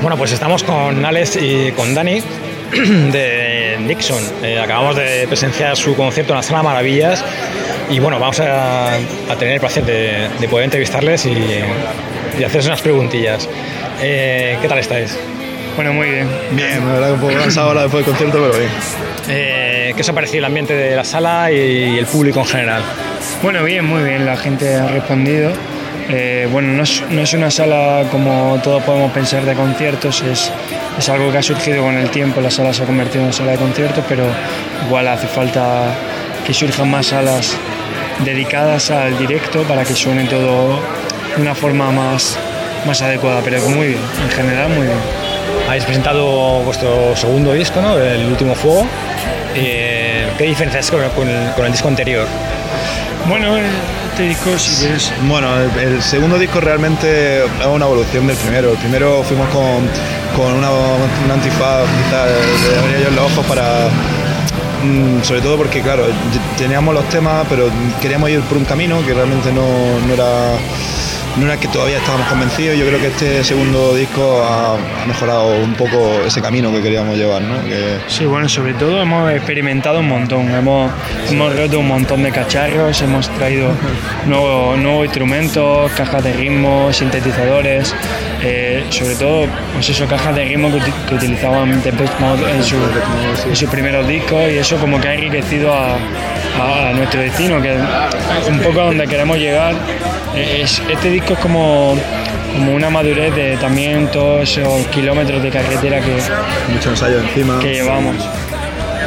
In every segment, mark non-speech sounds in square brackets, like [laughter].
Bueno, pues estamos con Alex y con Dani [clears throat] de Nixon. Eh, acabamos de presenciar su concierto en la Sala Maravillas y bueno, vamos a, tener el placer de poder entrevistarles y, y hacerles unas preguntillas. Eh, ¿Qué tal estáis? Bueno, muy bien. Bien, la verdad que un poco cansado ahora después del concierto, pero bien. Eh, ¿Qué os ha parecido el ambiente de la sala y el público en general? Bueno, bien, muy bien. La gente ha respondido. Eh, bueno, no es, no es una sala como todos podemos pensar de conciertos, es, es algo que ha surgido con el tiempo. La sala se ha convertido en una sala de conciertos, pero igual hace falta que surjan más salas dedicadas al directo para que suene todo una forma más, más adecuada. Pero muy bien, en general muy bien. Habéis presentado vuestro segundo disco, ¿no? El último fuego. Eh, ¿Qué diferencia es con el, con el- con el disco anterior? Bueno, este disco, si quieres, Bueno, el, el segundo disco realmente es una evolución del primero. El primero fuimos con, con una, un antifaz quizás de abrir ellos los ojos para... mm, Sobre todo porque, claro, teníamos los temas, pero queríamos ir por un camino que realmente no, no era no era que todavía estábamos convencidos. Yo creo que este segundo disco ha, ha mejorado un poco ese camino que queríamos llevar, ¿no? Que, Sí, bueno, sobre todo hemos experimentado un montón, hemos, hemos roto un montón de cacharros, hemos traído [laughs] nuevos nuevos instrumentos, cajas de ritmo, sintetizadores, eh, sobre todo, pues eso, cajas de ritmo que, que utilizaban Depeche Mode en, su- en sus primeros discos y eso como que ha enriquecido a, a- a nuestro destino, que es un poco a donde queremos llegar. Eh, es- este disco es como, como una madurez de también todos esos kilómetros de carretera que, mucho ensayo encima. que llevamos.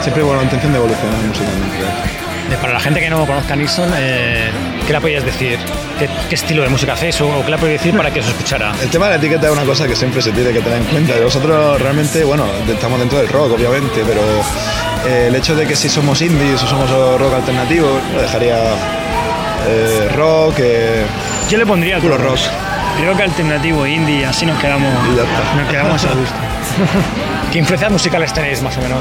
Siempre con la intención de evolucionar musicalmente. Eh, Para la gente que no conozca a Nixon, eh, ¿qué le podías decir? ¿Qué, qué estilo de música hacéis o, qué le podéis decir para que os escuchara? El tema de la etiqueta es una cosa que siempre se tiene que tener en cuenta. Nosotros realmente, bueno, estamos dentro del rock, obviamente, pero eh, el hecho de que si somos indies o somos rock alternativo, lo dejaría eh, rock, Yo le pondría todo. rock. Rock alternativo, indie, así nos quedamos, nos quedamos a gusto. [laughs] [laughs] ¿Qué influencias musicales tenéis más o menos?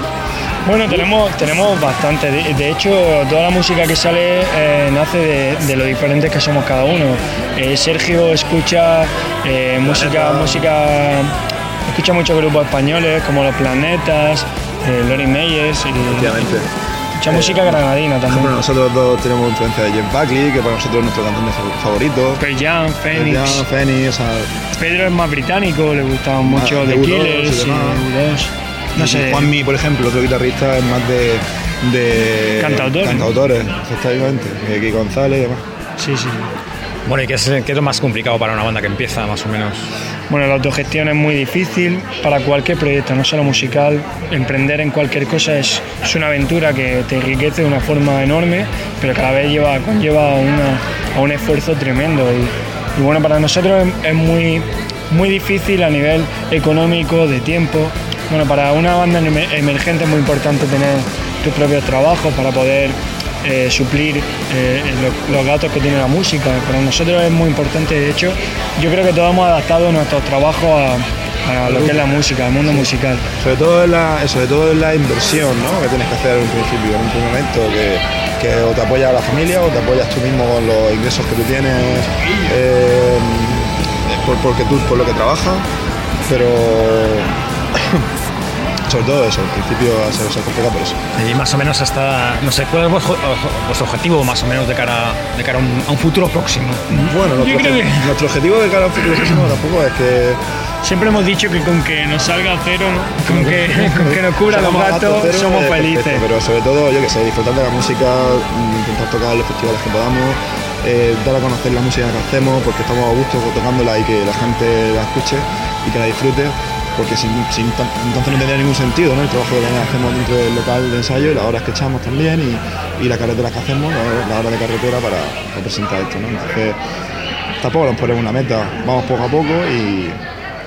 Bueno, tenemos, tenemos bastante. De, de hecho, toda la música que sale eh, nace de, de lo diferentes que somos cada uno. Eh, Sergio escucha eh, música, música, escucha muchos grupos españoles como Los Planetas, Lori Meyers y. mucha música granadina también. Bueno, nosotros dos tenemos influencia de Jeff Buckley, que para nosotros es nuestro cantante fa- favorito. Pearl Jam, Phoenix. Jan, Phoenix, o sea, Pedro es más británico, le gustaban mucho The de U2 Killers y y demás. U2. No y sé, Juanmi, por ejemplo, otro guitarrista, es más de, de Cantautores. cantautores, efectivamente. Kiko González y demás. sí, sí. Bueno, ¿y qué es, qué es lo más complicado para una banda que empieza más o menos? Bueno, la autogestión es muy difícil para cualquier proyecto, no solo musical. Emprender en cualquier cosa es, una aventura que te enriquece de una forma enorme, pero cada vez lleva, conlleva una- a un esfuerzo tremendo. Y, bueno, para nosotros es, es muy, muy difícil a nivel económico, de tiempo. Bueno, para una banda emer- emergente es muy importante tener tus propios trabajos para poder eh, suplir eh, lo- los gastos que tiene la música. Para nosotros es muy importante, de hecho, yo creo que todos hemos adaptado nuestros trabajos a, a lo que es la música, al mundo musical. Sobre todo, es la, sobre todo la inversión ¿no? que tienes que hacer en un principio, en un primer momento, que, que o te apoya la familia o te apoyas tú mismo con los ingresos que tú tienes, eh, por, porque tú, por lo que trabajas, pero sobre todo eso, al principio se, se complica por eso. Y más o menos hasta, no sé, ¿cuál es vuestro, vuestro objetivo más o menos de cara, de cara a, un, a un futuro próximo? Bueno, nuestro, creo obje- que- nuestro objetivo de cara a un futuro próximo tampoco es que Siempre hemos dicho que con que nos salga cero, con que, con que nos cubra los gastos, somos es felices. perfecto, pero sobre todo, yo que sé, disfrutar de la música, intentar tocar los festivales que podamos, eh, dar a conocer la música que hacemos, porque estamos a gusto tocándola y que la gente la escuche y que la disfrute. Porque sin, sin entonces no tendría ningún sentido ¿no? el trabajo que hacemos dentro del local de ensayo y las horas que echamos también y, y las carreteras que hacemos, la, la hora de carretera para, para presentar esto. ¿no? Entonces tampoco nos ponemos una meta, vamos poco a poco y,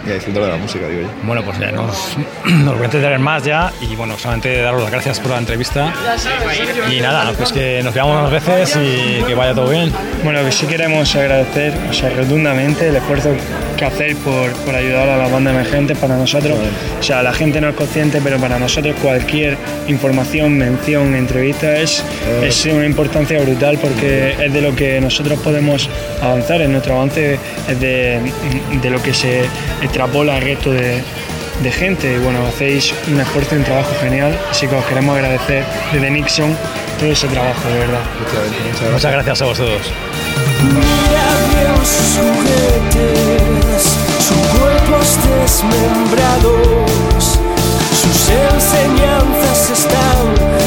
y a disfrutar de la música, digo yo. Bueno, pues ya nos, [clears throat] nos voy a entretener más ya y bueno, solamente daros las gracias por la entrevista. Y nada, pues que nos veamos unas veces y que vaya todo bien. Bueno, que sí queremos agradecer, o sea, rotundamente el esfuerzo que hacéis por, por ayudar a la banda emergente para nosotros. O sea, la gente no es consciente, pero para nosotros cualquier información, mención, entrevista es, es una importancia brutal porque es de lo que nosotros podemos avanzar. En nuestro avance es de, de lo que se extrapola al resto de, de gente. Y bueno, hacéis un esfuerzo y un trabajo genial, así que os queremos agradecer desde Nixon todo ese trabajo, de verdad. Muchas gracias. Muchas gracias a vosotros. Mira bien sus juguetes, sus cuerpos desmembrados, sus enseñanzas están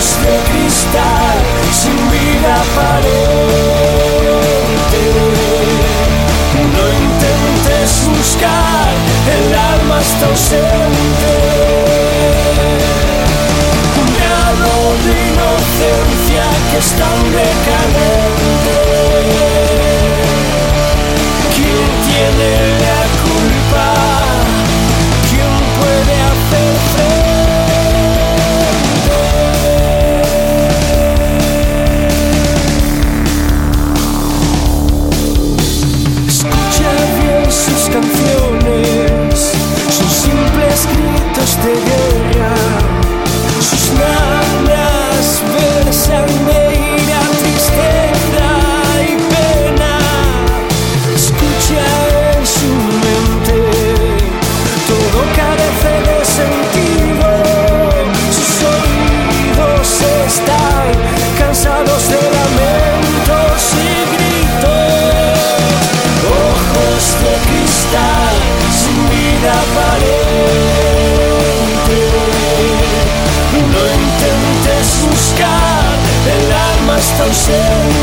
De cristal, sin vida aparente. No intentes buscar, el alma está ausente. Un grado de inocencia que es tan decadente. Alma está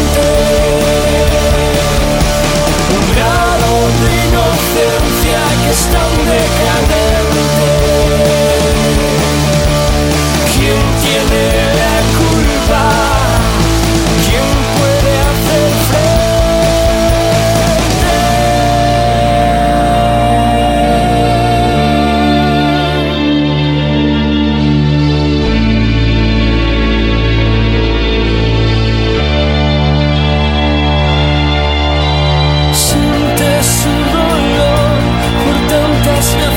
Christmas.